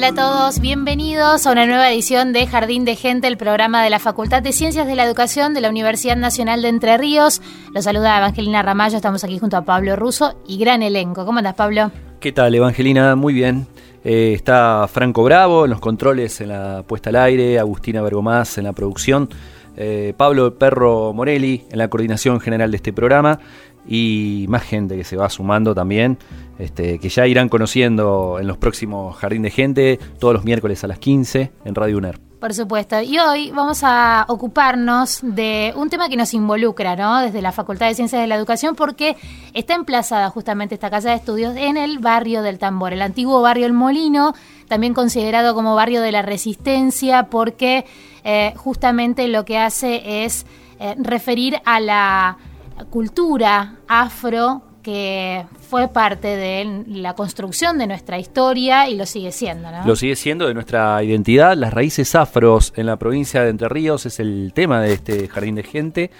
Hola a todos, bienvenidos a una nueva edición de Jardín de Gente, el programa de la Facultad de Ciencias de la Educación de la Universidad Nacional de Entre Ríos. Los saluda Evangelina Ramallo, estamos aquí junto a Pablo Russo y gran elenco. ¿Cómo andas, Pablo? ¿Qué tal, Evangelina? Muy bien. Eh, está Franco Bravo en los controles, en la puesta al aire, Agustina Bergomás en la producción, eh, Pablo Perro Morelli en la coordinación general de este programa y más gente que se va sumando también, este, que ya irán conociendo en los próximos Jardín de Gente, todos los miércoles a las 15 en Radio UNER. Por supuesto. Y hoy vamos a ocuparnos de un tema que nos involucra, ¿no? Desde la Facultad de Ciencias de la Educación, porque está emplazada justamente esta casa de estudios en el barrio del Tambor, el antiguo barrio El Molino, también considerado como barrio de la Resistencia, porque eh, justamente lo que hace es eh, referir a la cultura afro que fue parte de la construcción de nuestra historia y lo sigue siendo, ¿no? Lo sigue siendo de nuestra identidad. Las raíces afros en la provincia de Entre Ríos es el tema de este Jardín de Gente.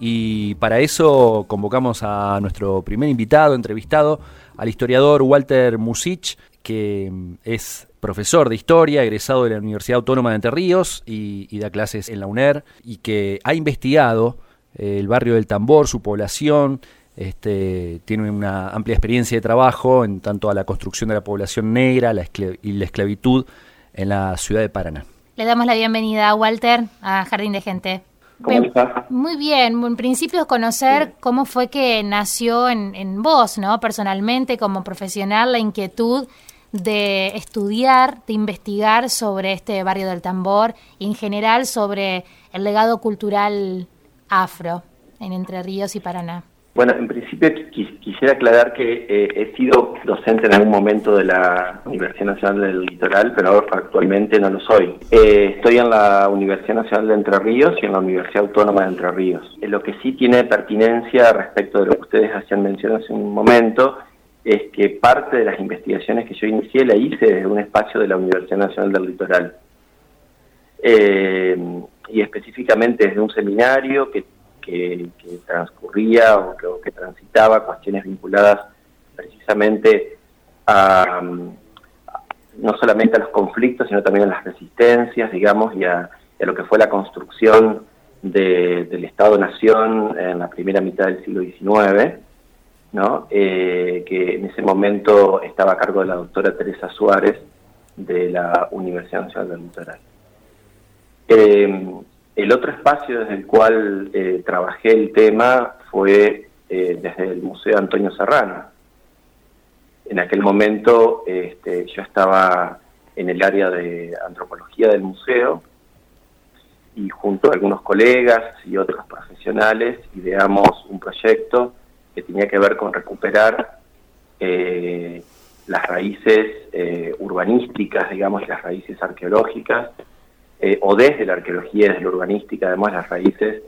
Y para eso convocamos a nuestro primer invitado, entrevistado, al historiador Walter Musich, que es profesor de historia, egresado de la Universidad Autónoma de Entre Ríos y, da clases en la UNER, y que ha investigado el barrio del Tambor, su población, este, tiene una amplia experiencia de trabajo en tanto a la construcción de la población negra la y la esclavitud en la ciudad de Paraná. Le damos la bienvenida a Walter a Jardín de Gente. ¿Cómo Me- está? Muy bien, en principio es conocer cómo fue que nació en, en vos, ¿no? Personalmente, como profesional, la inquietud de estudiar, de investigar sobre este barrio del tambor y en general sobre el legado cultural afro en Entre Ríos y Paraná. Bueno, en principio qui- quisiera aclarar que eh, he sido docente en algún momento de la Universidad Nacional del Litoral, pero actualmente no lo soy. Eh, estoy en la Universidad Nacional de Entre Ríos y en la Universidad Autónoma de Entre Ríos. Eh, lo que sí tiene pertinencia respecto de lo que ustedes hacían mención hace un momento es que parte de las investigaciones que yo inicié la hice desde un espacio de la Universidad Nacional del Litoral. Y específicamente desde un seminario que, que- transcurría o que, transitaba cuestiones vinculadas precisamente a, mm, no solamente a los conflictos, sino también a las resistencias, digamos, y a, y a lo que fue la construcción de- del Estado-Nación en la primera mitad del siglo XIX, ¿no? Eh, que en ese momento estaba a cargo de la doctora Teresa Suárez de la Universidad Nacional del Litoral. Eh, el otro espacio desde el cual eh, trabajé el tema fue eh, desde el Museo Antonio Serrano. En aquel momento este, yo estaba en el área de antropología del museo y junto a algunos colegas y otros profesionales ideamos un proyecto que tenía que ver con recuperar eh, las raíces urbanísticas, digamos, las raíces arqueológicas eh, o desde la arqueología desde la urbanística, además las raíces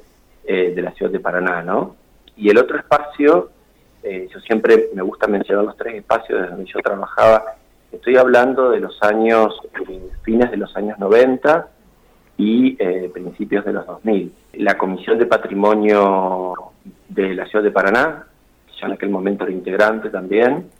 eh, de la ciudad de Paraná, ¿no? Y el otro espacio eh, yo siempre me gusta mencionar los tres espacios donde yo trabajaba, estoy hablando de los años, eh, fines de los años 90 y eh, principios de los 2000. La Comisión de Patrimonio de la Ciudad de Paraná, ya en aquel momento era integrante también,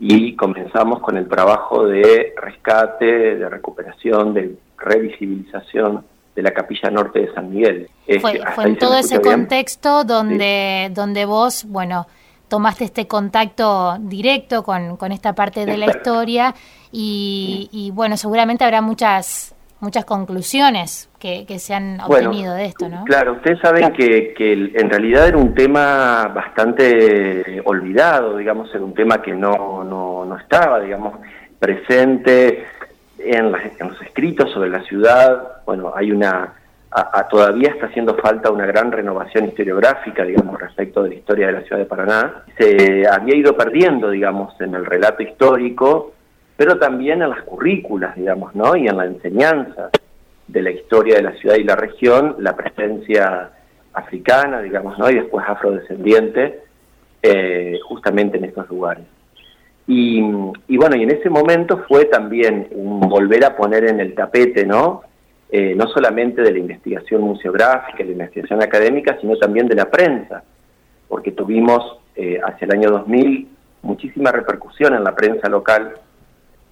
y comenzamos con el trabajo de rescate, de recuperación, de revisibilización de la capilla norte de San Miguel. Fue, este, en todo ese contexto donde, donde vos, bueno, tomaste este contacto directo con, con esta parte de la historia y, bueno, seguramente habrá muchas muchas conclusiones que, que se han obtenido de esto, ¿no? Claro, ustedes saben que, que en realidad era un tema bastante olvidado, digamos, era un tema que no, no, no estaba, digamos, presente en, los escritos sobre la ciudad, bueno, hay una, todavía está haciendo falta una gran renovación historiográfica, digamos, respecto de la historia de la ciudad de Paraná. Se había ido perdiendo, digamos, en el relato histórico, pero también en las currículas, digamos, ¿no? Y en la enseñanza de la historia de la ciudad y la región, la presencia africana, digamos, ¿no? Y después afrodescendiente, eh, justamente en estos lugares. Y, bueno, y en ese momento fue también un volver a poner en el tapete, ¿no? Eh, no solamente de la investigación museográfica, la investigación académica, sino también de la prensa, porque tuvimos eh, hacia el año 2000 muchísima repercusión en la prensa local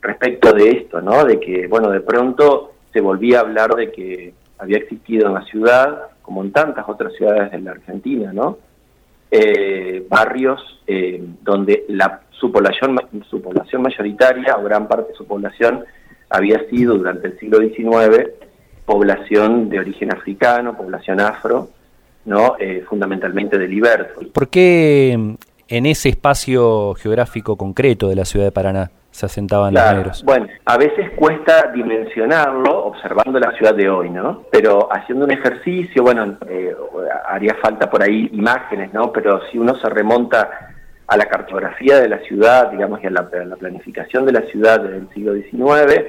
respecto de esto, ¿no? De que, bueno, de pronto se volvía a hablar de que había existido en la ciudad, como en tantas otras ciudades de la Argentina, ¿no? Eh, barrios donde la su población, su población mayoritaria, o gran parte de su población, había sido durante el siglo XIX población de origen africano, población afro, ¿no? Eh, fundamentalmente de libertos. ¿Por qué en ese espacio geográfico concreto de la ciudad de Paraná se asentaban los negros? Bueno, a veces cuesta dimensionarlo observando la ciudad de hoy, ¿no? Pero haciendo un ejercicio, bueno, eh, haría falta por ahí imágenes, ¿no? Pero si uno se remonta a la cartografía de la ciudad, digamos, y a la, planificación de la ciudad del siglo XIX,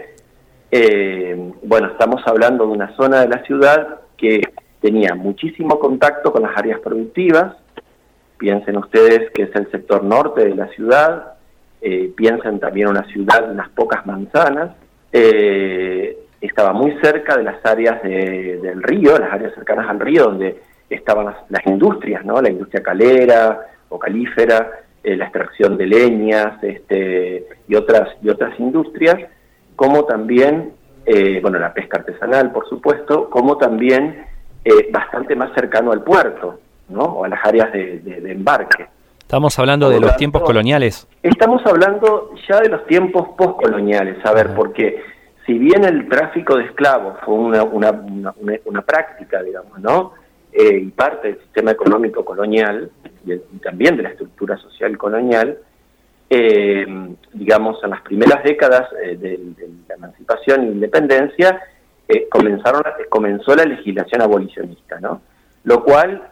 eh, bueno, estamos hablando de una zona de la ciudad que tenía muchísimo contacto con las áreas productivas, piensen ustedes que es el sector norte de la ciudad, eh, piensen también una ciudad de unas pocas manzanas, eh, estaba muy cerca de las áreas del río, las áreas cercanas al río, donde estaban las, las industrias, ¿no? La industria calera o calífera, eh, la extracción de leñas este, y, otras, y otras industrias, como también, eh, bueno, la pesca artesanal, por supuesto, como también bastante más cercano al puerto, ¿no? O a las áreas de, embarque. Estamos hablando de los tiempos coloniales. Estamos hablando ya de los tiempos postcoloniales, a ver, porque si bien el tráfico de esclavos fue una, una, una, una práctica, digamos, ¿no? y parte del sistema económico colonial, y, también de la estructura social colonial, eh, digamos, en las primeras décadas eh, de, la emancipación e independencia, eh, comenzaron, comenzó la legislación abolicionista, ¿no? Lo cual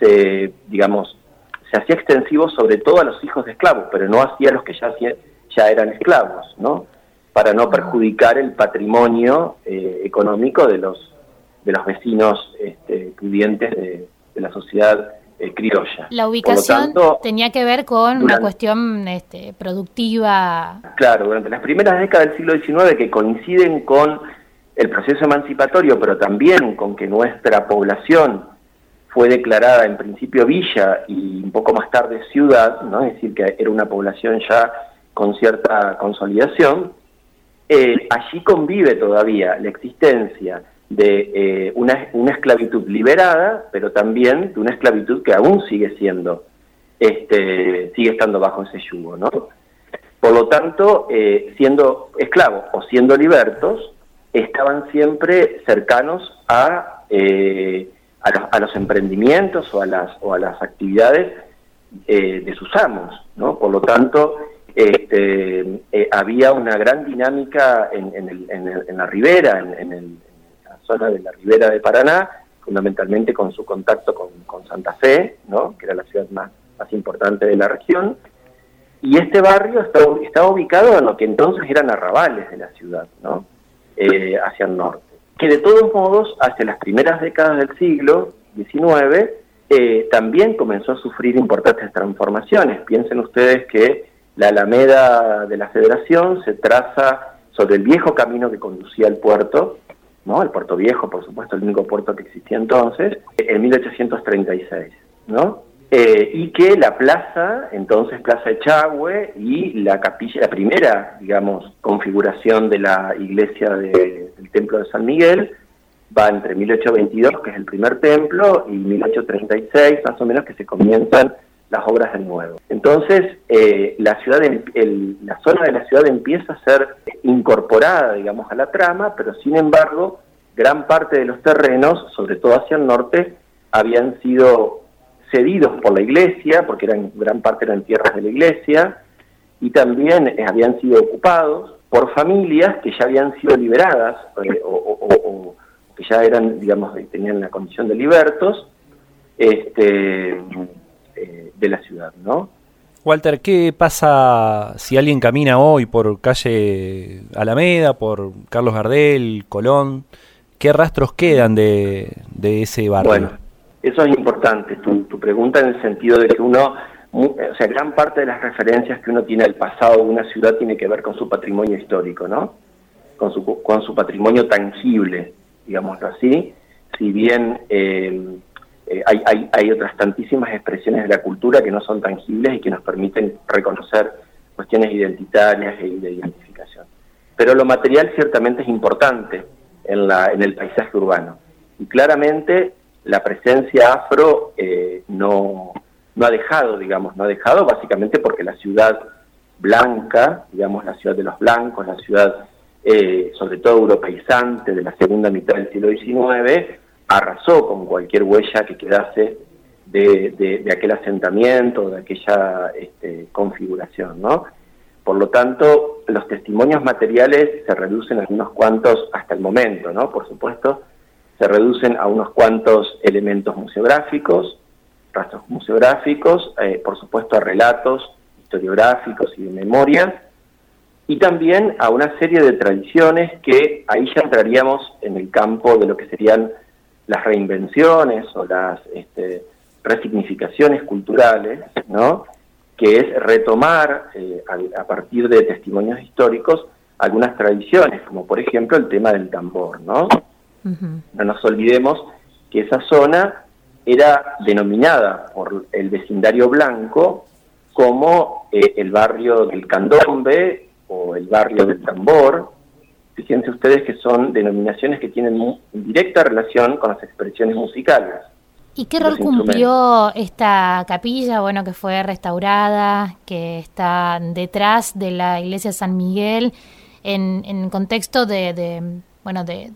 se, digamos, se hacía extensivo sobre todo a los hijos de esclavos, pero no hacia los que ya, ya eran esclavos, ¿no? Para no perjudicar el patrimonio económico de los, de los vecinos este, pudientes de, de la sociedad eh, criolla. La ubicación tenía que ver con una cuestión este, productiva. Claro, durante las primeras décadas del siglo XIX que coinciden con el proceso emancipatorio, pero también con que nuestra población fue declarada en principio villa y un poco más tarde ciudad, ¿no? es decir, que era una población ya con cierta consolidación, eh, allí convive todavía la existencia de eh, una, esclavitud liberada, pero también de una esclavitud que aún sigue siendo, este, sigue estando bajo ese yugo, ¿no? Por lo tanto, eh, siendo esclavos o siendo libertos, estaban siempre cercanos a, a, los, a, los, emprendimientos o a las, o a las actividades de sus amos, ¿no? Por lo tanto, este, había una gran dinámica en, la ribera, en, el, zona de la ribera de Paraná, fundamentalmente con su contacto con, Santa Fe, ¿no? que era la ciudad más, más importante de la región, y este barrio estaba, ubicado en lo que entonces eran arrabales de la ciudad, ¿no? Eh, hacia el norte, que de todos modos, hacia las primeras décadas del siglo XIX, eh, también comenzó a sufrir importantes transformaciones. Piensen ustedes que la Alameda de la Federación se traza sobre el viejo camino que conducía al puerto, ¿no? El puerto viejo, por supuesto, el único puerto que existía entonces, en 1836, ¿no? Eh, y que la plaza, entonces Plaza Echagüe, y la capilla, la primera, digamos, configuración de la iglesia del Templo de San Miguel, va entre 1822, que es el primer templo, y 1836, más o menos, que se comienzan las obras del nuevo. Entonces, eh, la, ciudad la zona de la ciudad empieza a ser incorporada, digamos, a la trama, pero sin embargo, gran parte de los terrenos, sobre todo hacia el norte, habían sido cedidos por la iglesia, porque eran gran parte eran tierras de la iglesia, y también eh, habían sido ocupados por familias que ya habían sido liberadas eh, o, que ya eran, digamos, tenían la condición de libertos, este, eh, de la ciudad, ¿no? Walter, ¿qué pasa si alguien camina hoy por calle Alameda, por Carlos Gardel, Colón? ¿Qué rastros quedan de, ese barrio? Bueno, eso es importante, tu, tu, pregunta en el sentido de que uno, o sea, gran parte de las referencias que uno tiene al pasado de una ciudad tiene que ver con su patrimonio histórico, ¿no? Con su, con su patrimonio tangible, digámoslo así, si bien eh, eh, hay, hay, otras tantísimas expresiones de la cultura que no son tangibles y que nos permiten reconocer cuestiones identitarias y de identificación. Pero lo material ciertamente es importante en, la, en el paisaje urbano. Y claramente la presencia afro eh, no, no ha dejado, digamos, no ha dejado básicamente porque la ciudad blanca, digamos, la ciudad de los blancos, la ciudad eh, sobre todo europeizante de la segunda mitad del siglo XIX, arrasó con cualquier huella que quedase de, aquel asentamiento, de aquella este, configuración, ¿no? Por lo tanto, los testimonios materiales se reducen a unos cuantos, hasta el momento, ¿no? Por supuesto, se reducen a unos cuantos elementos museográficos, rastros museográficos, eh, por supuesto a relatos historiográficos y de memorias, y también a una serie de tradiciones que ahí ya entraríamos en el campo de lo que serían las reinvenciones o las este, resignificaciones culturales, ¿no? que es retomar eh, a, partir de testimonios históricos algunas tradiciones, como por ejemplo el tema del tambor. No, no nos olvidemos que esa zona era denominada por el vecindario blanco como eh, el barrio del candombe o el barrio del tambor, Fíjense ustedes que son denominaciones que tienen directa relación con las expresiones musicales. ¿Y qué rol cumplió esta capilla, bueno, que fue restaurada, que está detrás de la iglesia San Miguel, en, en contexto de, bueno, de,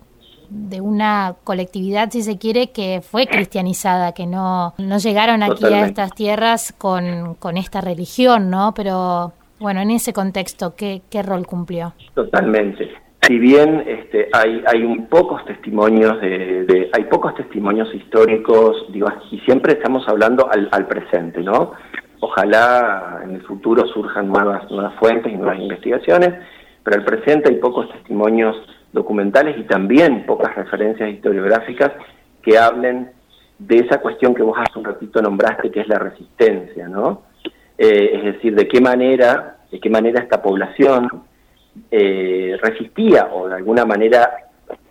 una colectividad, si se quiere, que fue cristianizada, que no, no llegaron aquí a estas tierras con, con esta religión, ¿no? Pero bueno, en ese contexto, ¿qué, qué rol cumplió? Totalmente si bien este, hay, hay un pocos testimonios de, hay pocos testimonios históricos, digo, y siempre estamos hablando al, al, presente, ¿no? Ojalá en el futuro surjan nuevas, nuevas fuentes y nuevas investigaciones, pero al presente hay pocos testimonios documentales y también pocas referencias historiográficas que hablen de esa cuestión que vos hace un ratito nombraste, que es la resistencia, ¿no? Eh, es decir, de qué manera, de qué manera esta población eh, resistía o de alguna manera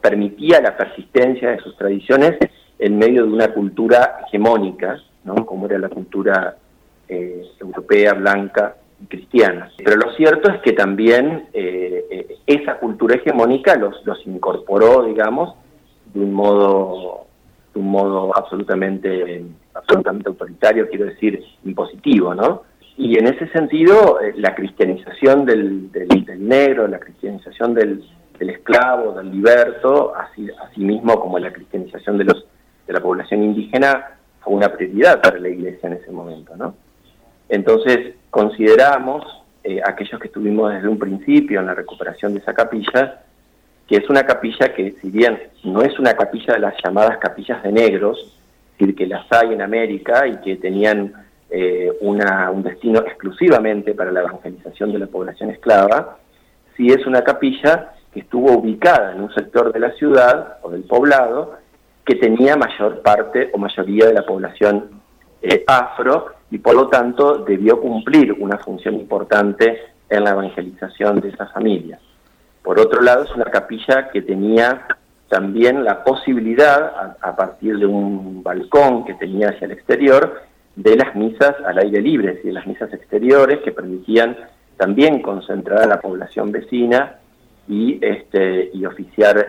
permitía la persistencia de sus tradiciones en medio de una cultura hegemónica, ¿no? como era la cultura eh, europea, blanca y cristiana. Pero lo cierto es que también eh, esa cultura hegemónica los, los incorporó, digamos, de un modo de un modo absolutamente absolutamente autoritario, quiero decir, impositivo, ¿no? Y en ese sentido, eh, la cristianización del, del, negro, la cristianización del, esclavo, del liberto, así, mismo como la cristianización de, los, de la población indígena, fue una prioridad para la iglesia en ese momento. ¿no? Entonces, consideramos, eh, aquellos que estuvimos desde un principio en la recuperación de esa capilla, que es una capilla que, si bien no es una capilla de las llamadas capillas de negros, es decir, que las hay en América y que tenían eh, un destino exclusivamente para la evangelización de la población esclava, si es una capilla que estuvo ubicada en un sector de la ciudad o del poblado que tenía mayor parte o mayoría de la población eh, afro y por lo tanto debió cumplir una función importante en la evangelización de esas familias. Por otro lado, es una capilla que tenía también la posibilidad, a, partir de un balcón que tenía hacia el exterior, de las misas al aire libre, y las misas exteriores que permitían también concentrar a la población vecina y, este, y oficiar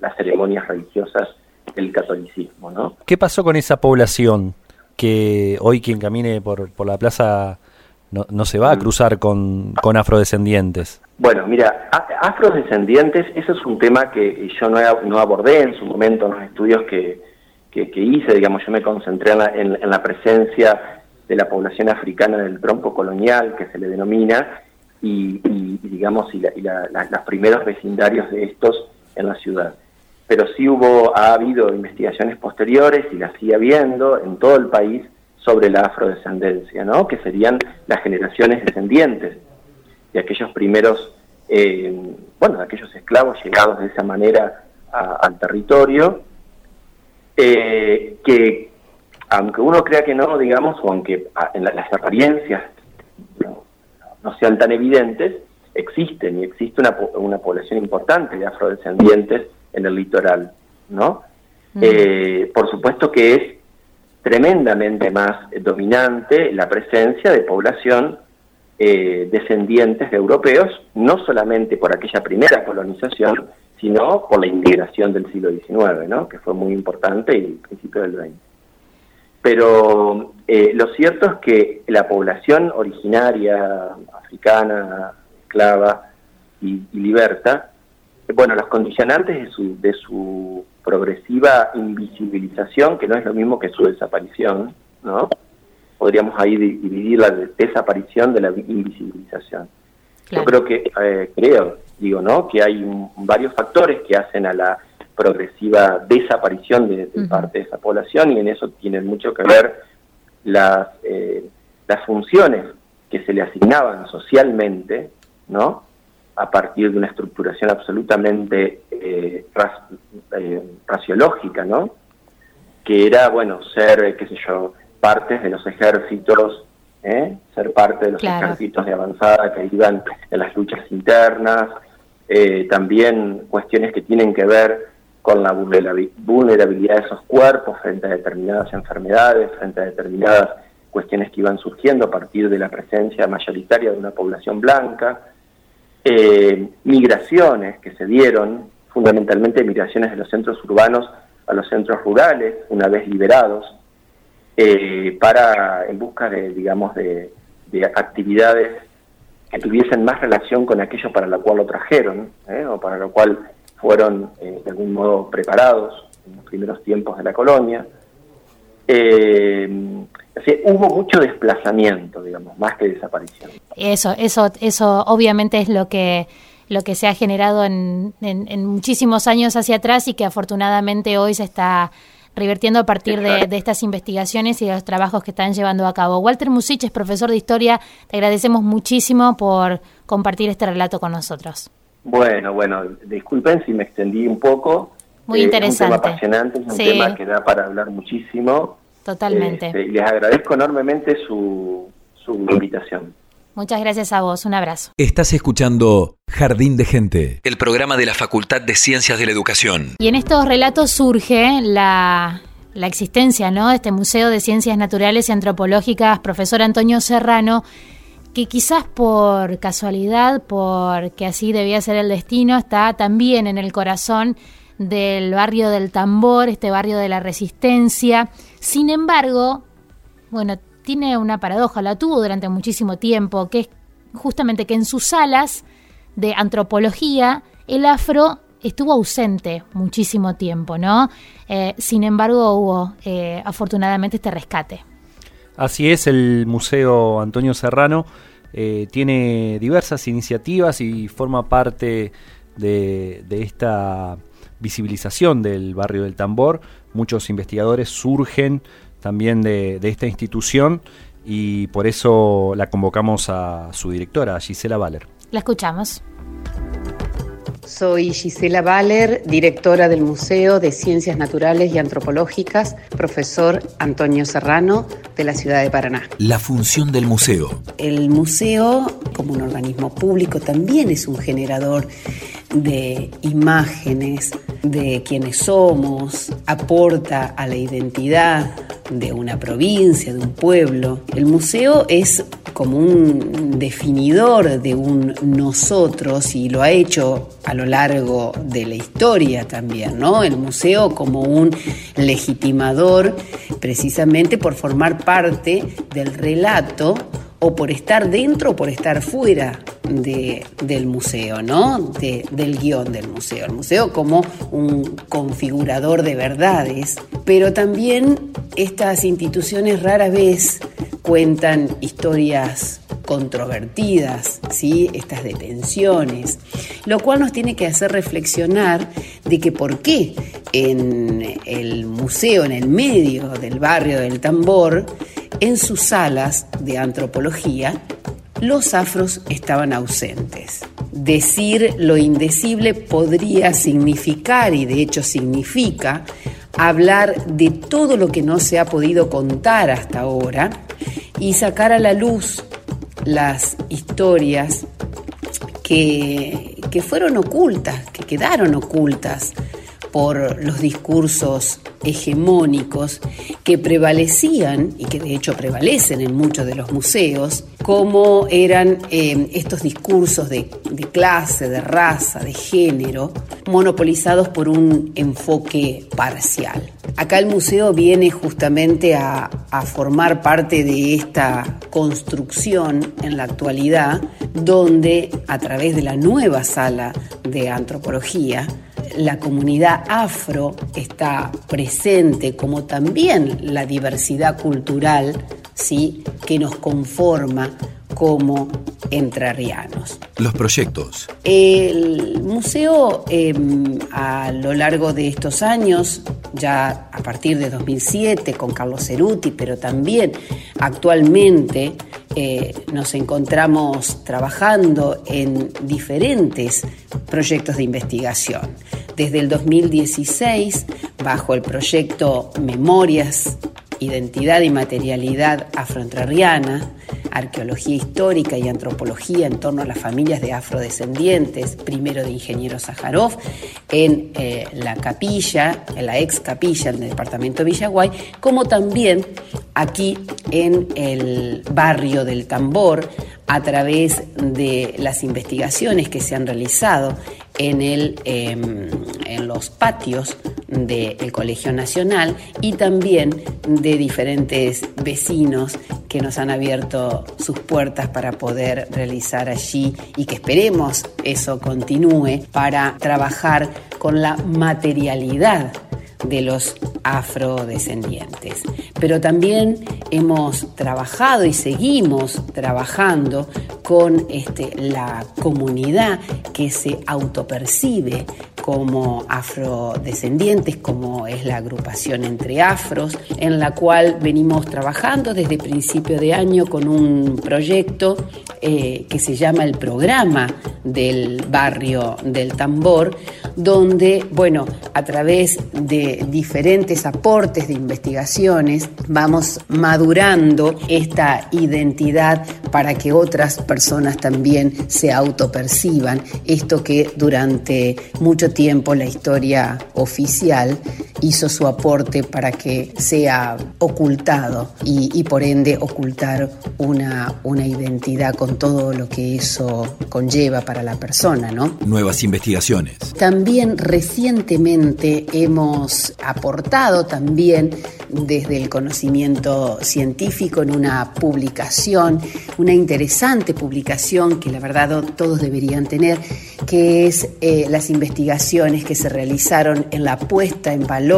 las ceremonias religiosas del catolicismo. ¿no? ¿Qué pasó con esa población que hoy quien camine por, por la plaza no, no se va a mm. cruzar con, con afrodescendientes? Bueno, mira, afrodescendientes, eso es un tema que yo no, no abordé en su momento en los estudios que, que, hice, digamos, yo me concentré en la, en, la, presencia de la población africana del tronco colonial, que se le denomina, y, digamos, y, los primeros vecindarios de estos en la ciudad. Pero sí hubo, ha habido investigaciones posteriores y las sigue habiendo en todo el país sobre la afrodescendencia, ¿no? que serían las generaciones descendientes de aquellos primeros, eh, bueno, de aquellos esclavos llegados de esa manera al territorio, eh, que aunque uno crea que no, digamos, o aunque en las apariencias no, sean tan evidentes, existen y existe una, una población importante de afrodescendientes en el litoral, ¿no? Mm. Eh, por supuesto que es tremendamente más dominante la presencia de población eh, descendientes de europeos, no solamente por aquella primera colonización, sino por la inmigración del siglo XIX, ¿no? que fue muy importante y el principio del XX. Pero eh, lo cierto es que la población originaria africana, esclava y, liberta, bueno, los condicionantes de su, de su progresiva invisibilización, que no es lo mismo que su desaparición, ¿no? Podríamos ahí dividir la desaparición de la invisibilización. Yo creo que, eh, creo, digo, ¿no? Que hay varios factores que hacen a la progresiva desaparición de, parte de esa población y en eso tienen mucho que ver las, eh, las funciones que se le asignaban socialmente, ¿no? A partir de una estructuración absolutamente eh, eh, raciológica, ¿no? Que era, bueno, ser, qué sé yo, partes de los ejércitos, ¿eh? ser parte de los ejércitos de avanzada que iban en las luchas internas, también cuestiones que tienen que ver con la vulnerabilidad de esos cuerpos frente a determinadas enfermedades, frente a determinadas cuestiones que iban surgiendo a partir de la presencia mayoritaria de una población blanca, eh, migraciones que se dieron, fundamentalmente migraciones de los centros urbanos a los centros rurales, una vez liberados, eh, para en busca de, digamos, de, actividades que tuviesen más relación con aquello para lo cual lo trajeron, ¿eh? o para lo cual fueron de algún modo preparados en los primeros tiempos de la colonia. Eh, hubo mucho desplazamiento, digamos, más que desaparición. Eso, eso, eso obviamente es lo que lo que se ha generado en, muchísimos años hacia atrás y que afortunadamente hoy se está revirtiendo a partir de, estas investigaciones y de los trabajos que están llevando a cabo. Walter Musich es profesor de historia, te agradecemos muchísimo por compartir este relato con nosotros. Bueno, bueno, disculpen si me extendí un poco. Muy interesante. Es un tema apasionante, es un tema que da para hablar muchísimo. Totalmente. Este, les agradezco enormemente su, su invitación. Muchas gracias a vos, un abrazo. Estás escuchando Jardín de Gente, el programa de la Facultad de Ciencias de la Educación. Y en estos relatos surge la, la existencia ¿no? de este Museo de Ciencias Naturales y Antropológicas, profesor Antonio Serrano, que quizás por casualidad, porque así debía ser el destino, está también en el corazón del barrio del tambor, este barrio de la resistencia. Sin embargo, bueno, tiene una paradoja, la tuvo durante muchísimo tiempo, que es justamente que en sus salas de antropología el afro estuvo ausente muchísimo tiempo, ¿no? Eh, sin embargo, hubo eh, afortunadamente este rescate. Así es, el Museo Antonio Serrano eh, tiene diversas iniciativas y forma parte de esta visibilización del barrio del tambor. Muchos investigadores surgen también de, esta institución y por eso la convocamos a su directora, Gisela Valer. La escuchamos. Soy Gisela Baller, directora del Museo de Ciencias Naturales y Antropológicas, profesor Antonio Serrano de la ciudad de Paraná. La función del museo. El museo, como un organismo público, también es un generador de imágenes de quienes somos, aporta a la identidad de una provincia, de un pueblo. El museo es como un definidor de un nosotros y lo ha hecho a lo largo de la historia también, ¿no? El museo como un legitimador precisamente por formar parte del relato o por estar dentro o por estar fuera del museo, ¿no? del guion del museo. El museo como un configurador de verdades, pero también estas instituciones rara vez cuentan historias controvertidas, ¿sí? estas detenciones, lo cual nos tiene que hacer reflexionar de que por qué en el museo, en el medio del barrio del tambor, en sus salas de antropología, los afros estaban ausentes. Decir lo indecible podría significar, y de hecho significa, hablar de todo lo que no se ha podido contar hasta ahora y sacar a la luz las historias que, que fueron ocultas, que quedaron ocultas por los discursos hegemónicos que prevalecían y que de hecho prevalecen en muchos de los museos, como eran eh, estos discursos de, clase, de raza, de género, monopolizados por un enfoque parcial. Acá el museo viene justamente a, formar parte de esta construcción en la actualidad, donde a través de la nueva sala de antropología, la comunidad afro está presente, como también la diversidad cultural ¿sí? que nos conforma como entrerrianos. Los proyectos. El museo em, a lo largo de estos años, ya a partir de 2007 con Carlos Ceruti, pero también actualmente eh, nos encontramos trabajando en diferentes proyectos de investigación desde el 2016 bajo el proyecto Memorias, Identidad y Materialidad Afroentrarriana, Arqueología Histórica y Antropología en torno a las familias de afrodescendientes, primero de Ingeniero Sájarov, en eh, la capilla, en la ex capilla del departamento de Villaguay, como también aquí en el barrio del Tambor, a través de las investigaciones que se han realizado en, el, em, en los patios del Colegio Nacional y también de diferentes vecinos que nos han abierto sus puertas para poder realizar allí y que esperemos eso continúe para trabajar con la materialidad de los afrodescendientes. Pero también hemos trabajado y seguimos trabajando con este, la comunidad que se autopercibe como afrodescendientes, como es la agrupación Entre Afros, en la cual venimos trabajando desde principio de año con un proyecto eh, que se llama el programa del barrio del tambor, donde, bueno, a través de diferentes aportes de investigaciones vamos madurando esta identidad para que otras personas también se autoperciban, esto que durante mucho tiempo la historia oficial hizo su aporte para que sea ocultado y, por ende ocultar una, una identidad con todo lo que eso conlleva para la persona, ¿no? Nuevas investigaciones. También recientemente hemos aportado también desde el conocimiento científico en una publicación, una interesante publicación que la verdad todos deberían tener, que es eh, las investigaciones que se realizaron en la puesta en valor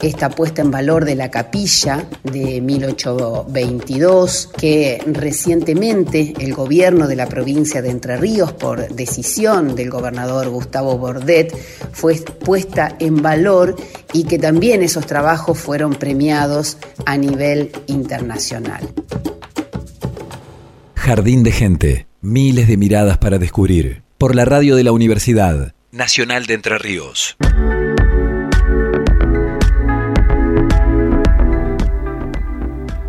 esta puesta en valor de la capilla de 1822, que recientemente el gobierno de la provincia de Entre Ríos, por decisión del gobernador Gustavo Bordet, fue puesta en valor y que también esos trabajos fueron premiados a nivel internacional. Jardín de gente, miles de miradas para descubrir por la radio de la Universidad Nacional de Entre Ríos.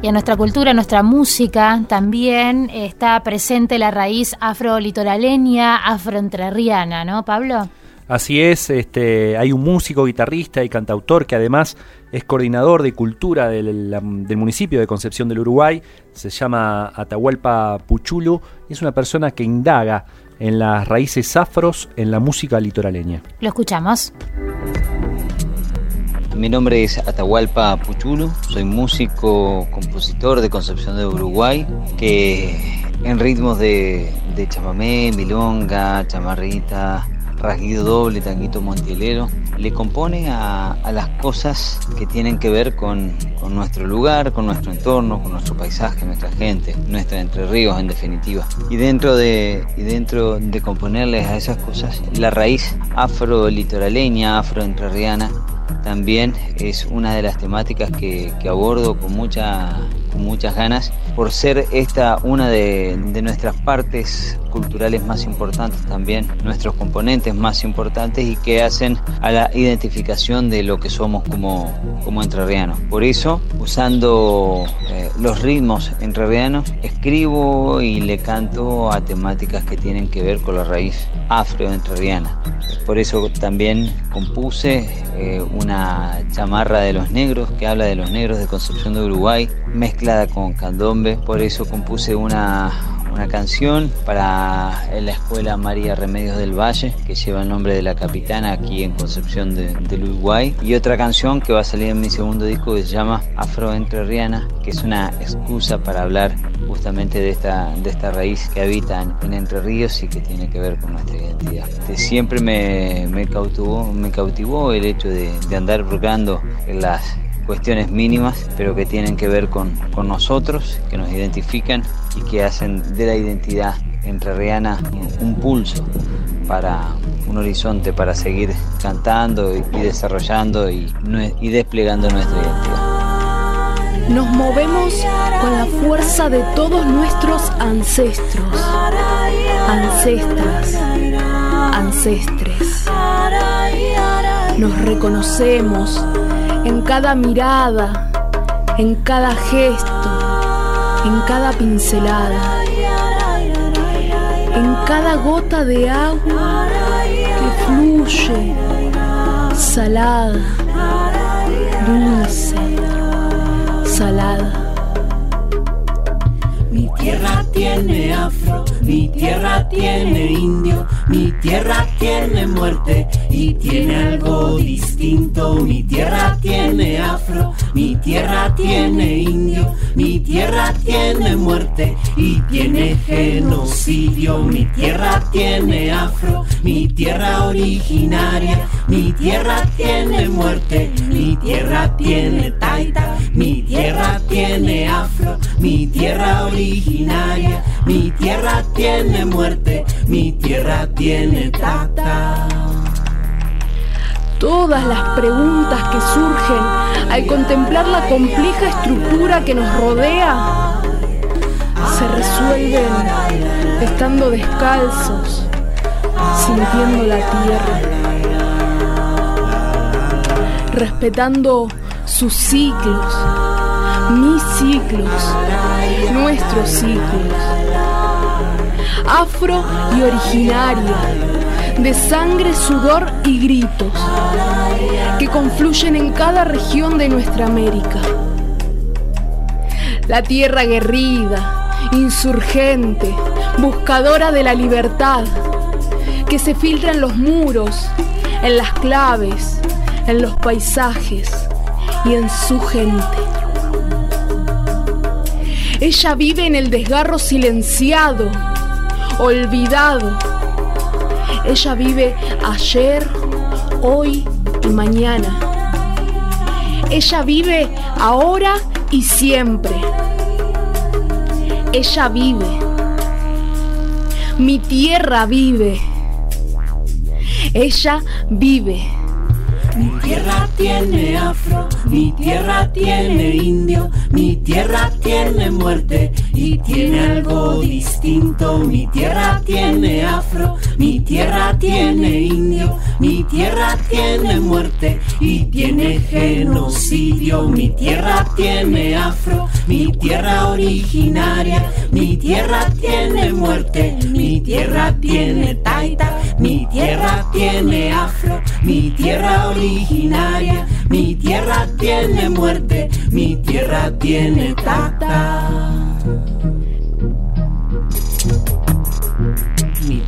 Y en nuestra cultura, en nuestra música, también está presente la raíz afro-litoraleña, afro-entrerriana, ¿no, Pablo? Así es, este, hay un músico, guitarrista y cantautor que además es coordinador de cultura del, del, municipio de Concepción del Uruguay, se llama Atahualpa Puchulu, y es una persona que indaga en las raíces afros en la música litoraleña. Lo escuchamos. Mi nombre es Atahualpa Puchulu, soy músico, compositor de Concepción de Uruguay, que en ritmos de, de chamamé, milonga, chamarrita, rasguido doble, tanguito montielero, le compone a, las cosas que tienen que ver con, con, nuestro lugar, con nuestro entorno, con nuestro paisaje, nuestra gente, nuestra Entre Ríos en definitiva. Y dentro de, y dentro de componerles a esas cosas, la raíz afro-litoraleña, afro-entrerriana, también es una de las temáticas que, que abordo con, mucha, muchas ganas por ser esta una de, nuestras partes culturales más importantes también, nuestros componentes más importantes y que hacen a la identificación de lo que somos como, como entrerrianos. Por eso, usando eh, los ritmos entrerrianos, escribo y le canto a temáticas que tienen que ver con la raíz afro-entrerriana. Por eso también compuse eh, una chamarra de los negros que habla de los negros de Concepción de Uruguay, mezclada con candombe. Por eso compuse una, una canción para la escuela María Remedios del Valle, que lleva el nombre de la capitana aquí en Concepción de, del Uruguay. Y otra canción que va a salir en mi segundo disco que se llama Afro Entrerriana, que es una excusa para hablar justamente de esta, de esta raíz que habita en, en Entre Ríos y que tiene que ver con nuestra identidad. De siempre me, me, cautivó, me cautivó el hecho de, de andar buscando las cuestiones mínimas, pero que tienen que ver con, con, nosotros, que nos identifican y que hacen de la identidad entrerriana un pulso para un horizonte para seguir cantando y, desarrollando y desplegando nuestra identidad. Nos movemos con la fuerza de todos nuestros ancestros, ancestras, ancestres. Nos reconocemos en cada mirada, en cada gesto, en cada pincelada, en cada gota de agua que fluye, salada, dulce, salada. Mi tierra tiene afro, mi tierra tiene indio, mi tierra tiene muerte y tiene algo distinto. Mi tierra tiene afro, mi tierra tiene indio, mi tierra tiene muerte y tiene genocidio. Mi tierra tiene afro, mi tierra originaria, mi tierra tiene muerte, mi tierra tiene taita, mi tierra tiene afro, mi tierra originaria, mi tierra tiene muerte, mi tierra tiene tata. Todas las preguntas que surgen al contemplar la compleja estructura que nos rodea se resuelven estando descalzos, sintiendo la tierra, respetando sus ciclos, mis ciclos, nuestros ciclos, afro y originaria de sangre, sudor y gritos que confluyen en cada región de nuestra América. La tierra aguerrida, insurgente, buscadora de la libertad, que se filtra en los muros, en las claves, en los paisajes y en su gente. Ella vive en el desgarro silenciado, olvidado. Ella vive ayer, hoy y mañana. Ella vive ahora y siempre. Ella vive. Mi tierra vive. Ella vive. Mi tierra tiene afro, mi tierra tiene indio, mi tierra tiene muerte y tiene algo distinto, mi tierra tiene afro, mi tierra tiene indio, mi tierra tiene muerte y tiene genocidio, mi tierra tiene afro, mi tierra originaria, mi tierra tiene muerte, mi tierra tiene taita, mi tierra tiene afro, mi tierra originaria, mi tierra tiene muerte, mi tierra tiene tata.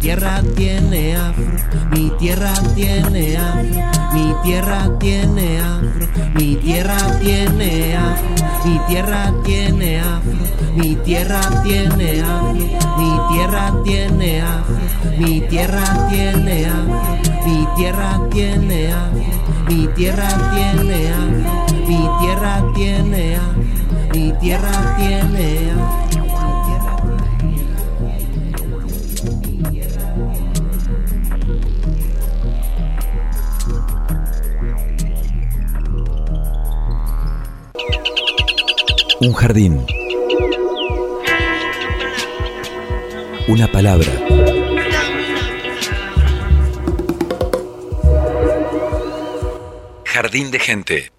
Tierra tiene afro, mi tierra tiene afro, mi tierra tiene afro, mi tierra tiene afro, mi tierra tiene afro, mi tierra tiene afro, mi tierra tiene afro, mi tierra tiene afro, mi tierra tiene afro, mi tierra tiene afro, mi tierra tiene afro, mi tierra tiene afro. Un jardín. Una palabra. Jardín de gente.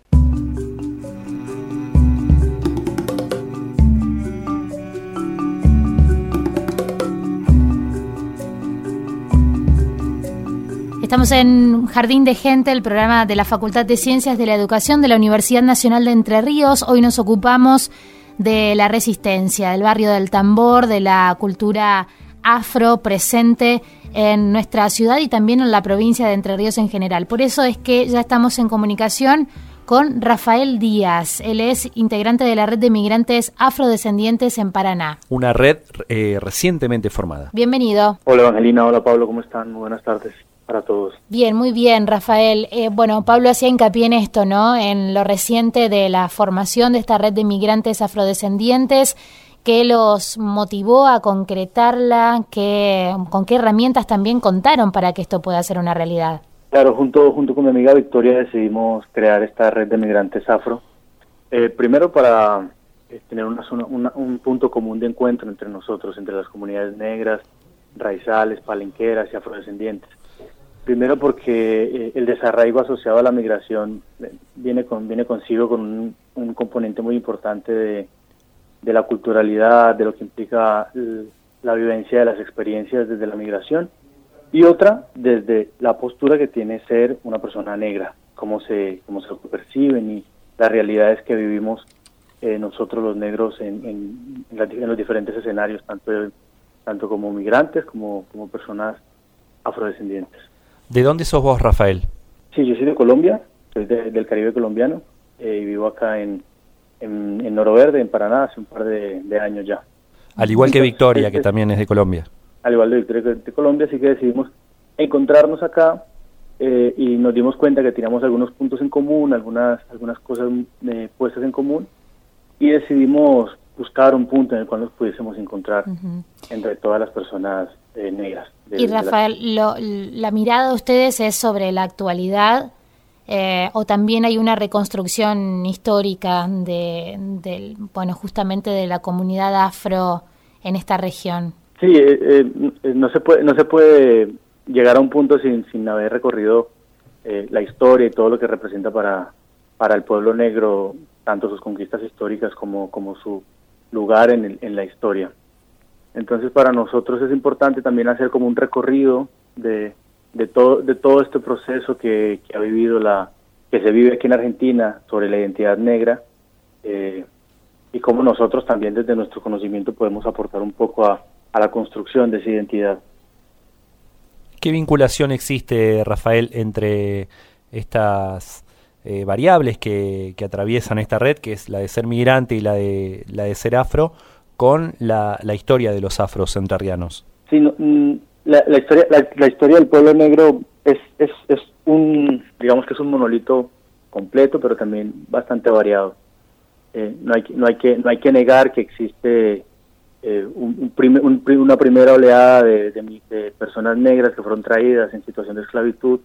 Estamos en Jardín de Gente, el programa de la Facultad de Ciencias de la Educación de la Universidad Nacional de Entre Ríos. Hoy nos ocupamos de la resistencia, del barrio del tambor, de la cultura afro presente en nuestra ciudad y también en la provincia de Entre Ríos en general. Por eso es que ya estamos en comunicación con Rafael Díaz. Él es integrante de la red de migrantes afrodescendientes en Paraná. Una red eh, recientemente formada. Bienvenido. Hola Evangelina, hola Pablo, ¿cómo están? Muy buenas tardes para todos. Bien, muy bien, Rafael. Eh, bueno, Pablo hacía hincapié en esto, ¿no? En lo reciente de la formación de esta red de migrantes afrodescendientes. ¿Qué los motivó a concretarla? ¿Qué, ¿Con qué herramientas también contaron para que esto pueda ser una realidad? Claro, junto, junto con mi amiga Victoria decidimos crear esta red de migrantes afro. Eh, primero para eh, tener una, una, un punto común de encuentro entre nosotros, entre las comunidades negras, raizales, palenqueras y afrodescendientes. Primero porque eh, el desarraigo asociado a la migración eh, viene, con, viene consigo con un, componente muy importante de, la culturalidad, de lo que implica la vivencia de las experiencias desde la migración, y otra desde la postura que tiene ser una persona negra, cómo se, cómo se perciben y las realidades que vivimos eh, nosotros los negros en, en, los diferentes escenarios, tanto, tanto como migrantes como, como personas afrodescendientes. ¿De dónde sos vos, Rafael? Sí, yo soy de Colombia, soy de, del Caribe colombiano eh, y vivo acá en, en, en, Noro Verde, en Paraná, hace un par de, de años ya. Al igual que Victoria, que también es de Colombia. Al igual de Victoria, que es de Colombia, así que decidimos encontrarnos acá eh, y nos dimos cuenta que teníamos algunos puntos en común, algunas, algunas cosas eh, puestas en común y decidimos buscar un punto en el cual nos pudiésemos encontrar uh -huh. entre todas las personas eh, negras. De, y Rafael, la... Lo, la mirada de ustedes es sobre la actualidad eh, o también hay una reconstrucción histórica de, de, bueno, justamente de la comunidad afro en esta región. Sí, eh, no se puede, no se puede llegar a un punto sin, sin haber recorrido eh, la historia y todo lo que representa para, para el pueblo negro, tanto sus conquistas históricas como, como su lugar en, el, en la historia. Entonces para nosotros es importante también hacer como un recorrido de, de, todo, de todo este proceso que, ha vivido la, que se vive aquí en Argentina sobre la identidad negra eh, y cómo nosotros también desde nuestro conocimiento podemos aportar un poco a, a la construcción de esa identidad. ¿Qué vinculación existe, Rafael, entre estas eh, variables que, que, atraviesan esta red, que es la de ser migrante y la de, la de ser afro, con la, la historia de los afros entrerrianos? Sí, no, la, la, historia, la, historia del pueblo negro es, es, es un, digamos que es un monolito completo, pero también bastante variado. Eh, no, hay, no, hay que, no hay que negar que existe eh, un, un un, una primera oleada de, de, de, personas negras que fueron traídas en situación de esclavitud,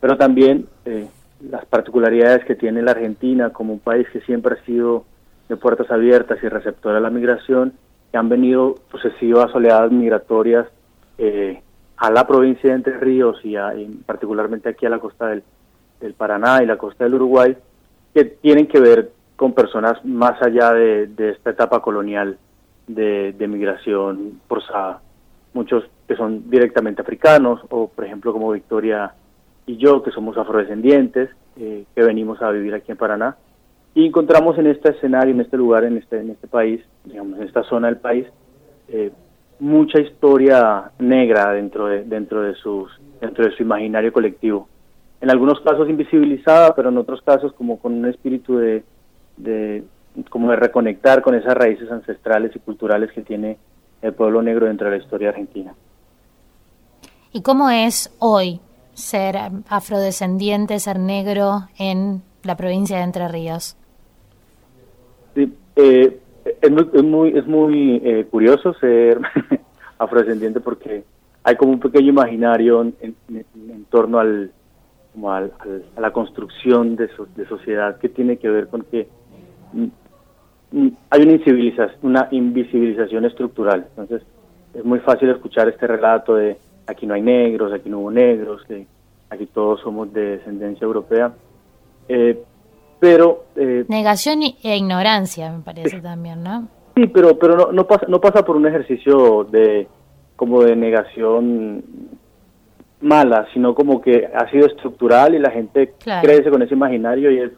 pero también eh, las particularidades que tiene la Argentina como un país que siempre ha sido de puertas abiertas y receptor a la migración, que han venido sucesivas oleadas migratorias eh, a la provincia de Entre Ríos y, particularmente aquí a la costa del, Paraná y la costa del Uruguay, que tienen que ver con personas más allá de, esta etapa colonial de, de migración forzada. Muchos que son directamente africanos, o por ejemplo como Victoria y yo, que somos afrodescendientes, eh, que venimos a vivir aquí en Paraná, y encontramos en este escenario, en este lugar, en este, en este país, digamos, en esta zona del país, eh, mucha historia negra dentro de, dentro de sus, dentro de su imaginario colectivo. En algunos casos invisibilizada, pero en otros casos como con un espíritu de, de como de reconectar con esas raíces ancestrales y culturales que tiene el pueblo negro dentro de la historia argentina. ¿Y cómo es hoy ser afrodescendiente, ser negro en la provincia de Entre Ríos? Sí, eh, es muy, es muy, eh, curioso ser afrodescendiente porque hay como un pequeño imaginario en, torno al, como a la construcción de, de sociedad que tiene que ver con que mm, mm, hay una invisibilización, una invisibilización estructural. Entonces, es muy fácil escuchar este relato de aquí no hay negros, aquí no hubo negros, que aquí todos somos de descendencia europea. Eh, pero... Eh, Negación e ignorancia, me parece también, ¿no? Sí, pero, pero no, no, pasa, no pasa por un ejercicio de como de negación mala, sino como que ha sido estructural y la gente crece con ese imaginario y es,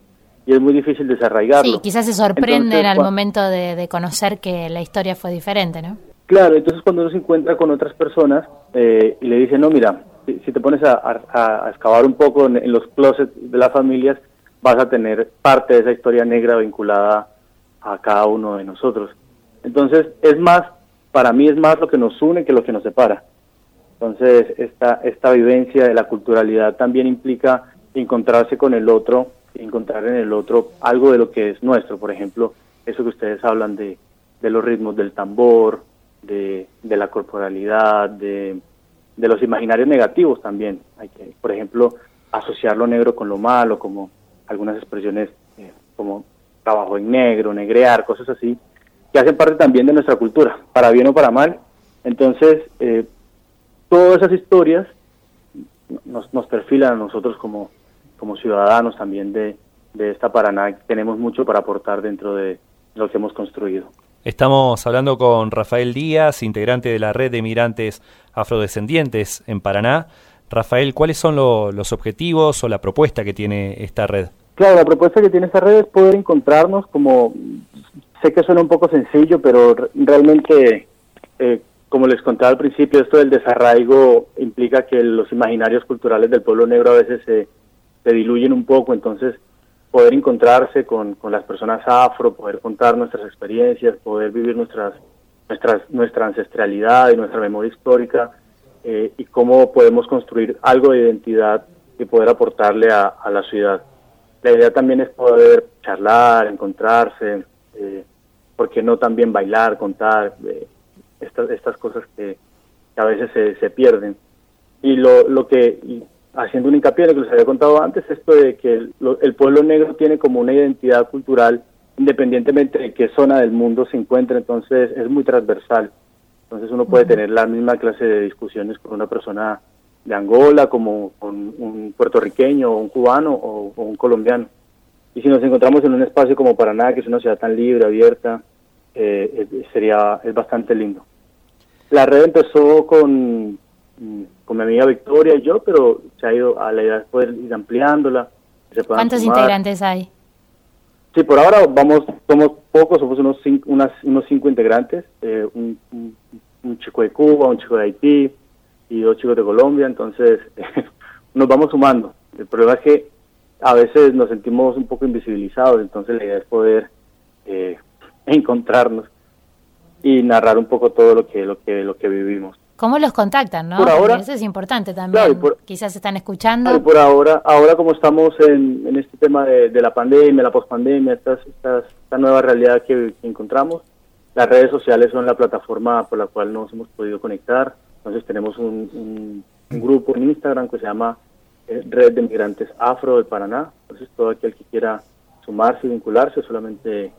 y es muy difícil desarraigarlo. Sí, quizás se sorprenden al momento de, de conocer que la historia fue diferente, ¿no? Claro, entonces cuando uno se encuentra con otras personas eh, y le dice, no, mira, si, te pones a, excavar un poco en, los closets de las familias, vas a tener parte de esa historia negra vinculada a cada uno de nosotros. Entonces, es más, para mí es más lo que nos une que lo que nos separa. Entonces, esta, esta vivencia de la culturalidad también implica encontrarse con el otro, encontrar en el otro algo de lo que es nuestro. Por ejemplo, eso que ustedes hablan de, de los ritmos del tambor, de, la corporalidad, de, los imaginarios negativos también. Hay que, por ejemplo, asociar lo negro con lo malo, como algunas expresiones eh, como trabajo en negro, negrear, cosas así, que hacen parte también de nuestra cultura, para bien o para mal. Entonces, eh, todas esas historias nos, nos perfilan a nosotros como, como ciudadanos también de, de esta Paraná. Tenemos mucho para aportar dentro de lo que hemos construido. Estamos hablando con Rafael Díaz, integrante de la red de migrantes afrodescendientes en Paraná. Rafael, ¿cuáles son los objetivos o la propuesta que tiene esta red? Claro, la propuesta que tiene esta red es poder encontrarnos como, sé que suena un poco sencillo, pero realmente, eh, como les contaba al principio, esto del desarraigo implica que los imaginarios culturales del pueblo negro a veces se, diluyen un poco, entonces poder encontrarse con, con, las personas afro, poder contar nuestras experiencias, poder vivir nuestras, nuestras, nuestra ancestralidad y nuestra memoria histórica eh, y cómo podemos construir algo de identidad y poder aportarle a, a la ciudad. La idea también es poder charlar, encontrarse, eh, ¿por qué no también bailar, contar eh, estas, estas cosas que, a veces se, se pierden? Y lo, lo que haciendo un hincapié en lo que les había contado antes, esto de que el, pueblo negro tiene como una identidad cultural independientemente de qué zona del mundo se encuentre, entonces es muy transversal. Entonces uno puede tener la misma clase de discusiones con una persona de Angola, como con un puertorriqueño, o un cubano o, un colombiano. Y si nos encontramos en un espacio como Paraná, que es una ciudad tan libre, abierta, eh, sería es bastante lindo. La red empezó con Mm, con mi amiga Victoria y yo, pero se ha ido a la idea de poder ir ampliándola. ¿Cuántos integrantes hay? Sí, por ahora vamos, somos pocos, somos unos cinco, unas, unos cinco integrantes, eh, un, chico de Cuba, un chico de Haití y dos chicos de Colombia, entonces nos vamos sumando. El problema es que a veces nos sentimos un poco invisibilizados, entonces la idea es poder eh, encontrarnos y narrar un poco todo lo que lo que lo que vivimos. ¿Cómo los contactan, no? ahora, eso es importante también. Quizás están escuchando. por ahora, ahora como estamos en, este tema de, la pandemia, la pospandemia, esta, esta nueva realidad que, encontramos, las redes sociales son la plataforma por la cual nos hemos podido conectar. Entonces tenemos un, grupo en Instagram que se llama eh, Red de Migrantes Afro de Paraná. Entonces todo aquel que quiera sumarse y vincularse solamente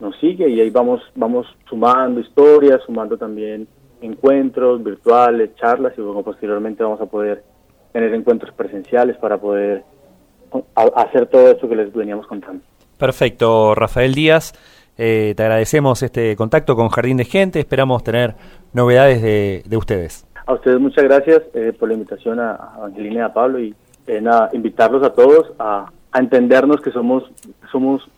nos sigue y ahí vamos, vamos sumando historias, sumando también encuentros virtuales, charlas y luego posteriormente vamos a poder tener encuentros presenciales para poder hacer todo esto que les veníamos contando. Perfecto, Rafael Díaz. Eh, te agradecemos este contacto con Jardín de Gente. Esperamos tener novedades de, de ustedes. A ustedes muchas gracias eh, por la invitación a, Angelina y a Pablo y eh, nada, invitarlos a todos a, a, entendernos que somos, somos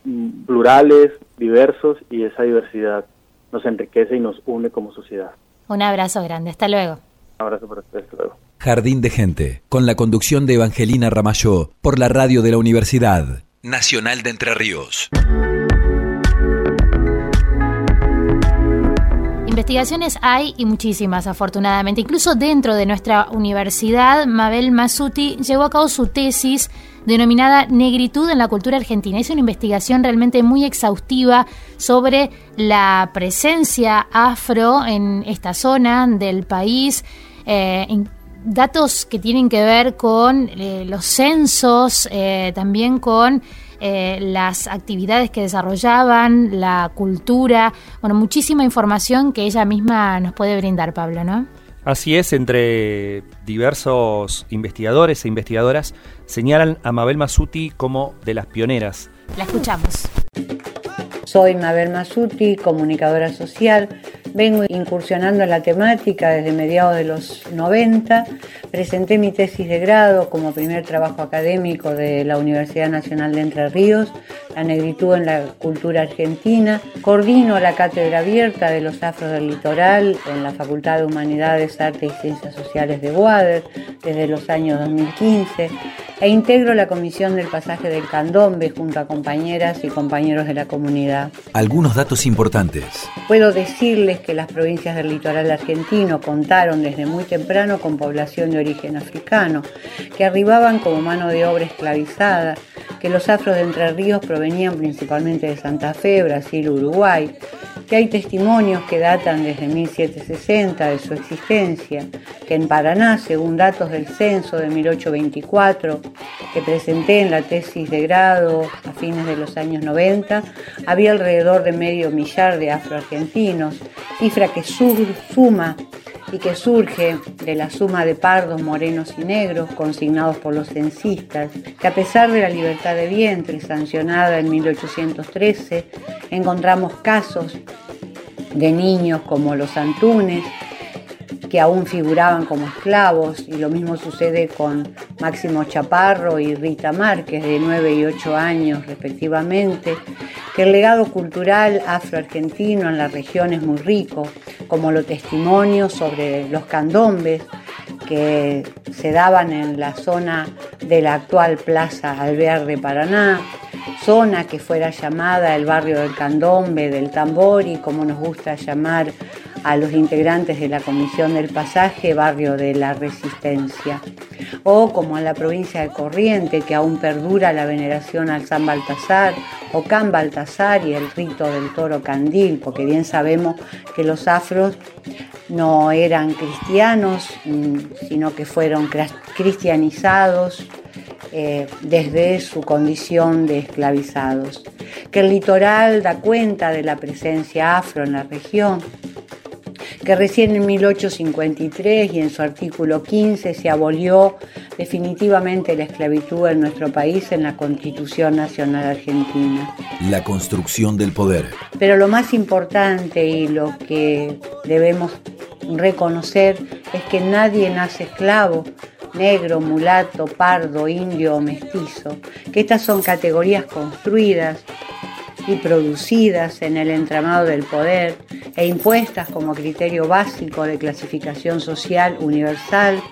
plurales, diversos y esa diversidad nos enriquece y nos une como sociedad. Un abrazo grande, hasta luego. Un abrazo para ustedes, hasta luego. Jardín de Gente, con la conducción de Evangelina Ramayó, por la radio de la Universidad Nacional de Entre Ríos. Investigaciones hay y muchísimas, afortunadamente. Incluso dentro de nuestra universidad, Mabel Masuti llevó a cabo su tesis denominada Negritud en la cultura argentina. Es una investigación realmente muy exhaustiva sobre la presencia afro en esta zona del país. Eh, datos que tienen que ver con eh, los censos, eh, también con las actividades que desarrollaban, la cultura, bueno, muchísima información que ella misma nos puede brindar, Pablo, ¿no? Así es, entre diversos investigadores e investigadoras señalan a Mabel Masuti como de las pioneras. La escuchamos. Soy Mabel Masuti, comunicadora social Vengo incursionando en la temática desde mediados de los 90. Presenté mi tesis de grado como primer trabajo académico de la Universidad Nacional de Entre Ríos, La negritud en la cultura argentina. Coordino la cátedra abierta de los afros del litoral en la Facultad de Humanidades, Arte y Ciencias Sociales de Boader desde los años 2015 e integro la comisión del pasaje del Candombe junto a compañeras y compañeros de la comunidad. Algunos datos importantes. Puedo decirles que las provincias del litoral argentino contaron desde muy temprano con población de origen africano, que arribaban como mano de obra esclavizada, que los afros de Entre Ríos provenían principalmente de Santa Fe, Brasil, Uruguay, que hay testimonios que datan desde 1760 de su existencia, que en Paraná, según datos del censo de 1824, que presenté en la tesis de grado a fines de los años 90, había alrededor de medio millar de afroargentinos, cifra que suma y que surge de la suma de pardos, morenos y negros consignados por los censistas, que a pesar de la libertad de vientre sancionada en 1813, encontramos casos de niños como los Antunes, que aún figuraban como esclavos, y lo mismo sucede con Máximo Chaparro y Rita Márquez, de 9 y 8 años respectivamente, que el legado cultural afroargentino en la región es muy rico, como lo testimonio sobre los candombes que se daban en la zona de la actual Plaza Alvear de Paraná, zona que fuera llamada el barrio del Candombe, del Tambori, como nos gusta llamar a los integrantes de la Comisión del Pasaje, barrio de la Resistencia, o como en la provincia de Corriente, que aún perdura la veneración al San Baltasar, o Can Baltasar y el rito del toro candil, porque bien sabemos que los afros no eran cristianos, mm, sino que fueron cristianizados eh, desde su condición de esclavizados. Que el litoral da cuenta de la presencia afro en la región, que recién en 1853 y en su artículo 15 se abolió definitivamente la esclavitud en nuestro país en la Constitución Nacional Argentina. La construcción del poder. Pero lo más importante y lo que debemos reconocer es que nadie nace esclavo, negro, mulato, pardo, indio o mestizo, que estas son categorías construidas y producidas en el entramado del poder e impuestas como criterio básico de clasificación social universal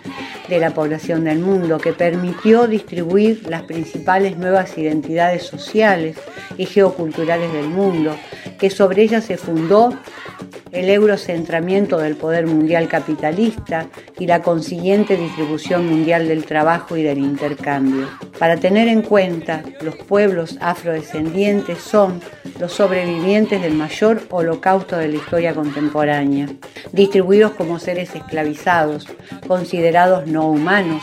de la población del mundo, que permitió distribuir las principales nuevas identidades sociales y geoculturales del mundo, que sobre ellas se fundó el eurocentramiento del poder mundial capitalista y la consiguiente distribución mundial del trabajo y del intercambio. Para tener en cuenta, los pueblos afrodescendientes son los sobrevivientes del mayor holocausto de la historia contemporánea, distribuidos como seres esclavizados, considerados no humanos,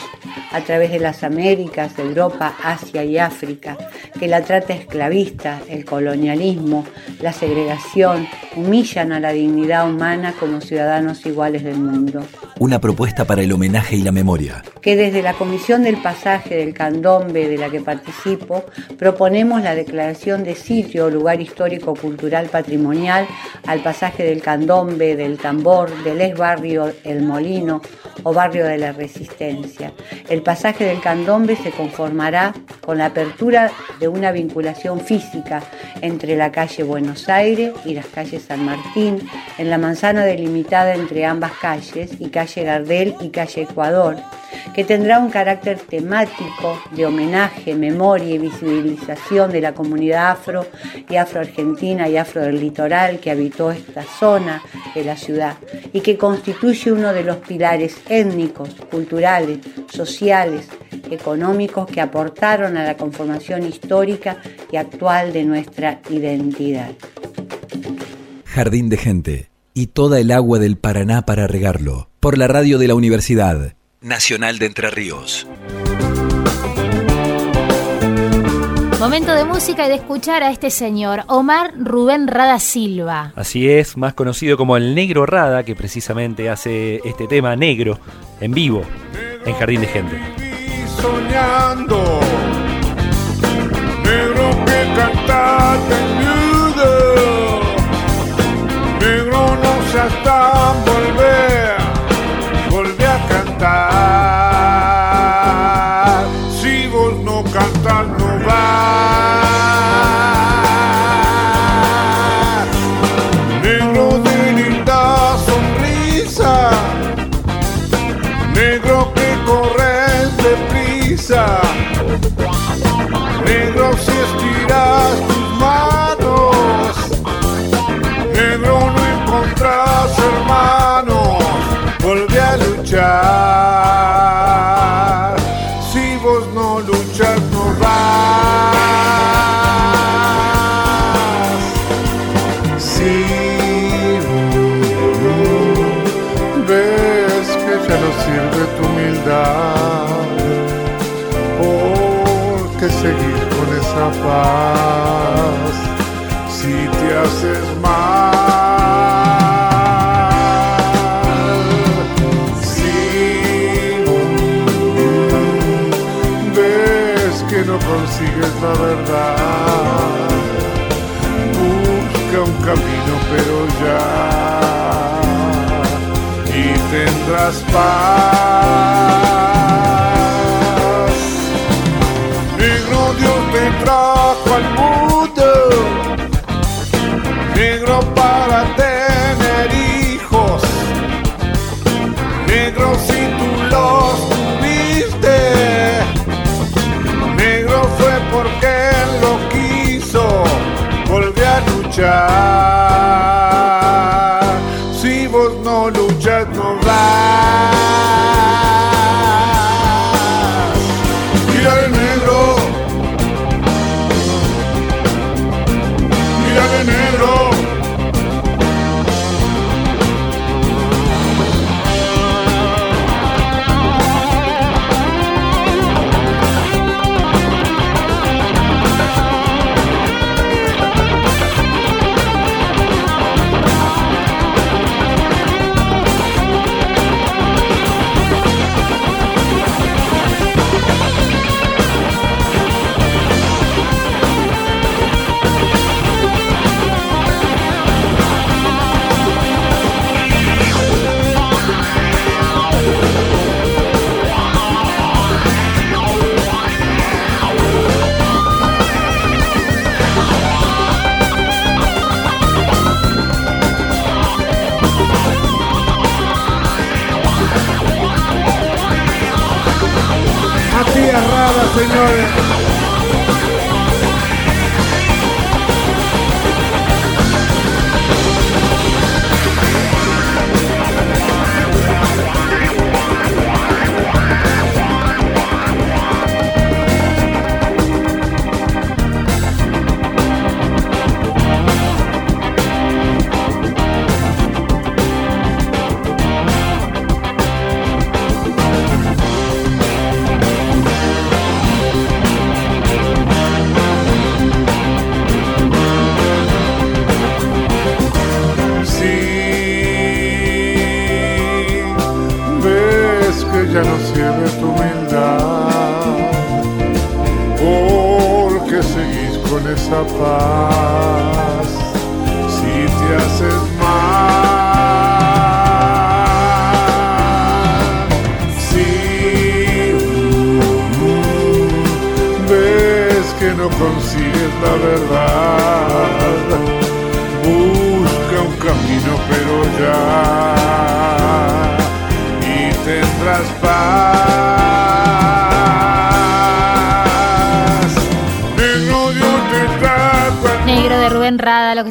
a través de las Américas, Europa, Asia y África, que la trata esclavista, el colonialismo, la segregación, humillan a la dignidad humana como ciudadanos iguales del mundo. Una propuesta para el homenaje y la memoria. Que desde la Comisión del Pasaje del Candombe de la que participo, proponemos la declaración de sitio o lugar histórico cultural patrimonial al pasaje del Candombe, del Tambor, del ex barrio El Molino o barrio de la Resistencia. El pasaje del Candombe se conformará con la apertura de una vinculación física entre la calle Buenos Aires y las calles San Martín, en la manzana delimitada entre ambas calles y calle Gardel y calle Ecuador, que tendrá un carácter temático de homenaje, memoria y visibilización de la comunidad afro y afroargentina y afro del litoral que habitó esta zona de la ciudad y que constituye uno de los pilares étnicos, culturales, sociales, económicos que aportaron a la conformación histórica y actual de nuestra identidad. Jardín de Gente y toda el agua del Paraná para regarlo, por la radio de la Universidad Nacional de Entre Ríos. Momento de música y de escuchar a este señor, Omar Rubén Rada Silva. Así es, más conocido como el Negro Rada, que precisamente hace este tema negro en vivo en Jardín de Gente. Soñando, negro que cantaste si te haces mal. Si ves que no consigues la verdad, busca un camino pero ya y tendrás paz. Negro para tener hijos, negro si tú los tuviste, negro fue porque lo quiso, volví a luchar.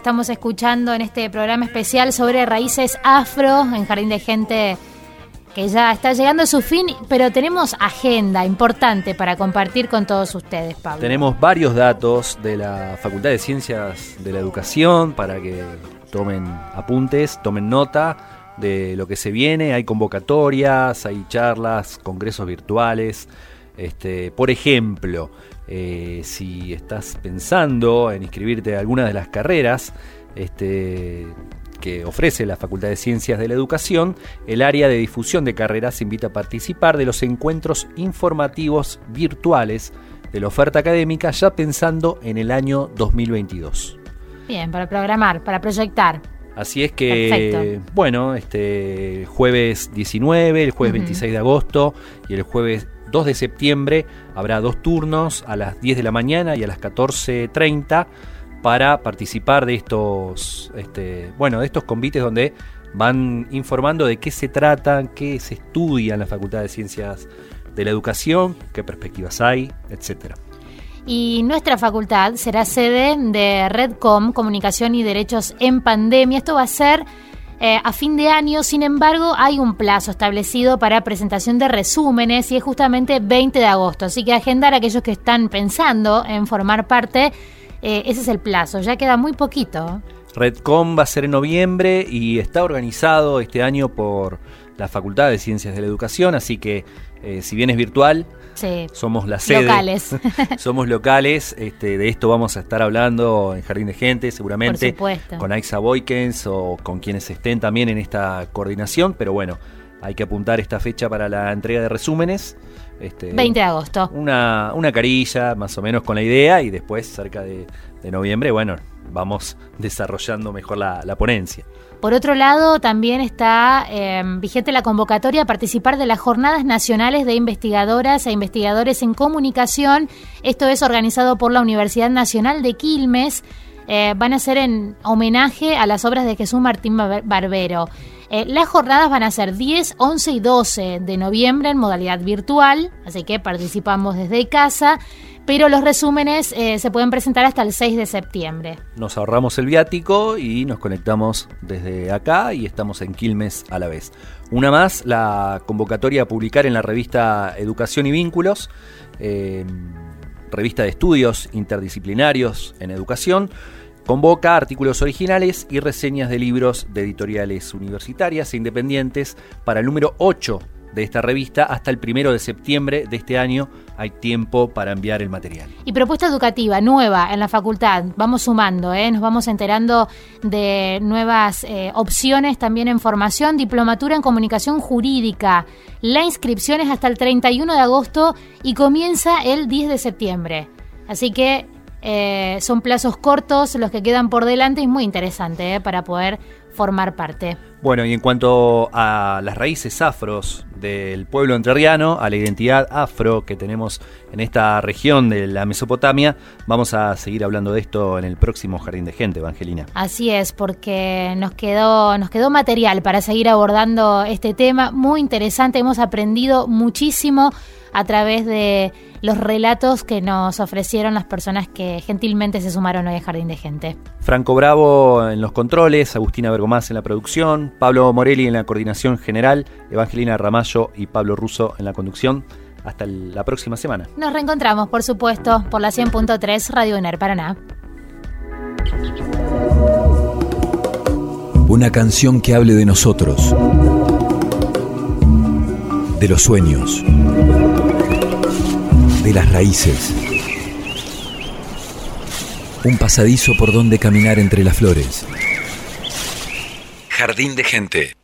Estamos escuchando en este programa especial sobre raíces afro en Jardín de Gente que ya está llegando a su fin, pero tenemos agenda importante para compartir con todos ustedes, Pablo. Tenemos varios datos de la Facultad de Ciencias de la Educación para que tomen apuntes, tomen nota de lo que se viene. Hay convocatorias, hay charlas, congresos virtuales. Este, por ejemplo, eh, si estás pensando en inscribirte a alguna de las carreras este, que ofrece la Facultad de Ciencias de la Educación, el área de difusión de carreras invita a participar de los encuentros informativos virtuales de la oferta académica ya pensando en el año 2022. Bien, para programar, para proyectar. Así es que, Perfecto. bueno, este jueves 19, el jueves Ujú. 26 de agosto y el jueves 2 de septiembre habrá dos turnos a las 10 de la mañana y a las 14.30 para participar de estos, este, bueno, de estos convites donde van informando de qué se trata, qué se estudia en la Facultad de Ciencias de la Educación, qué perspectivas hay, etcétera. Y nuestra facultad será sede de Redcom, Comunicación y Derechos en Pandemia. Esto va a ser eh, a fin de año, sin embargo, hay un plazo establecido para presentación de resúmenes y es justamente 20 de agosto. Así que agendar a aquellos que están pensando en formar parte, eh, ese es el plazo. Ya queda muy poquito. Redcom va a ser en noviembre y está organizado este año por la Facultad de Ciencias de la Educación, así que eh, si bien es virtual, Sí. somos la sede. Locales. somos locales, este, de esto vamos a estar hablando en Jardín de Gente, seguramente Por supuesto. con Aixa Boykens o con quienes estén también en esta coordinación, pero bueno, hay que apuntar esta fecha para la entrega de resúmenes. Este, 20 de agosto. Una, una carilla, más o menos con la idea, y después, cerca de, de noviembre, bueno, vamos desarrollando mejor la, ponencia. Por otro lado, también está eh, vigente la convocatoria a participar de las Jornadas Nacionales de Investigadoras e Investigadores en Comunicación. Esto es organizado por la Universidad Nacional de Quilmes. Eh, van a ser en homenaje a las obras de Jesús Martín Bar- Barbero. Eh, las jornadas van a ser 10, 11 y 12 de noviembre en modalidad virtual, así que participamos desde casa, pero los resúmenes eh, se pueden presentar hasta el 6 de septiembre. Nos ahorramos el viático y nos conectamos desde acá y estamos en Quilmes a la vez. Una más, la convocatoria a publicar en la revista Educación y Vínculos, eh, revista de estudios interdisciplinarios en educación, convoca artículos originales y reseñas de libros de editoriales universitarias e independientes para el número 8 de esta revista hasta el primero de septiembre de este año. Hay tiempo para enviar el material. Y propuesta educativa nueva en la facultad. Vamos sumando, ¿eh? nos vamos enterando de nuevas eh, opciones también en formación. Diplomatura en comunicación jurídica. La inscripción es hasta el 31 de agosto y comienza el 10 de septiembre. Así que eh, son plazos cortos los que quedan por delante y muy interesante para poder formar parte. Bueno, y en cuanto a las raíces afros del pueblo entrerriano, a la identidad afro que tenemos en esta región de la Mesopotamia, vamos a seguir hablando de esto en el próximo Jardín de Gente, Evangelina. Así es, porque nos quedó, nos quedó material para seguir abordando este tema muy interesante. Hemos aprendido muchísimo a través de los relatos que nos ofrecieron las personas que gentilmente se sumaron hoy a Jardín de Gente. Franco Bravo en los controles, Agustina Bergomás en la producción, Pablo Morelli en la coordinación general, Evangelina Ramallo y Pablo Russo en la conducción. Hasta la próxima semana. Nos reencontramos, por supuesto, por la 100.3 Radio UNER Paraná. Una canción que hable de nosotros, de los sueños, de las raíces. Un pasadizo por donde caminar entre las flores. Jardín de gente.